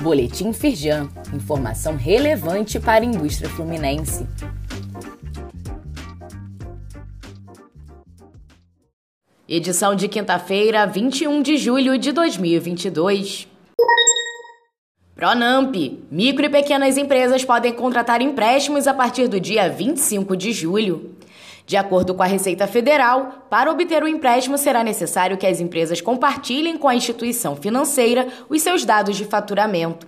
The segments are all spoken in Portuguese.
Boletim Firjan, informação relevante para a indústria fluminense. Edição de quinta-feira, 21 de julho de 2022. Pronamp. Micro e pequenas empresas podem contratar empréstimos a partir do dia 25 de julho. De acordo com a Receita Federal, para obter o empréstimo será necessário que as empresas compartilhem com a instituição financeira os seus dados de faturamento.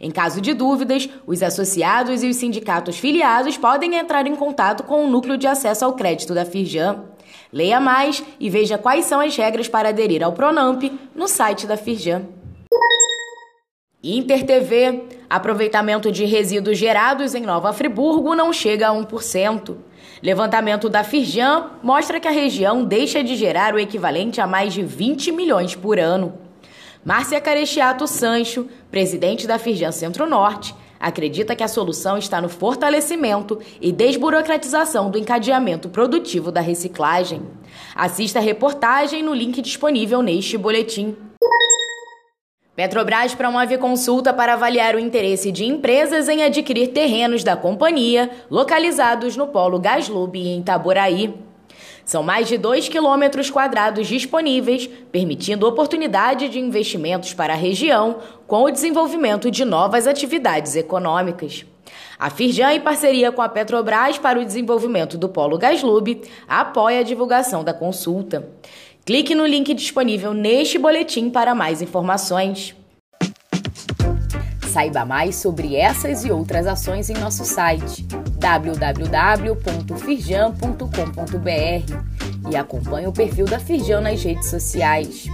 Em caso de dúvidas, os associados e os sindicatos filiados podem entrar em contato com o núcleo de acesso ao crédito da Firjan. Leia mais e veja quais são as regras para aderir ao Pronamp no site da Firjan. InterTV, aproveitamento de resíduos gerados em Nova Friburgo não chega a 1%. Levantamento da Firjan mostra que a região deixa de gerar o equivalente a mais de 20 milhões por ano. Márcia Carechiato Sancho, presidente da Firjan Centro-Norte, acredita que a solução está no fortalecimento e desburocratização do encadeamento produtivo da reciclagem. Assista a reportagem no link disponível neste boletim. Petrobras promove consulta para avaliar o interesse de empresas em adquirir terrenos da companhia localizados no Polo Gaslub em Itaboraí. São mais de 2 quilômetros quadrados disponíveis, permitindo oportunidade de investimentos para a região com o desenvolvimento de novas atividades econômicas. A Firjan, em parceria com a Petrobras para o desenvolvimento do Polo Gaslub, apoia a divulgação da consulta. Clique no link disponível neste boletim para mais informações. Saiba mais sobre essas e outras ações em nosso site www.firjan.com.br e acompanhe o perfil da Firjan nas redes sociais.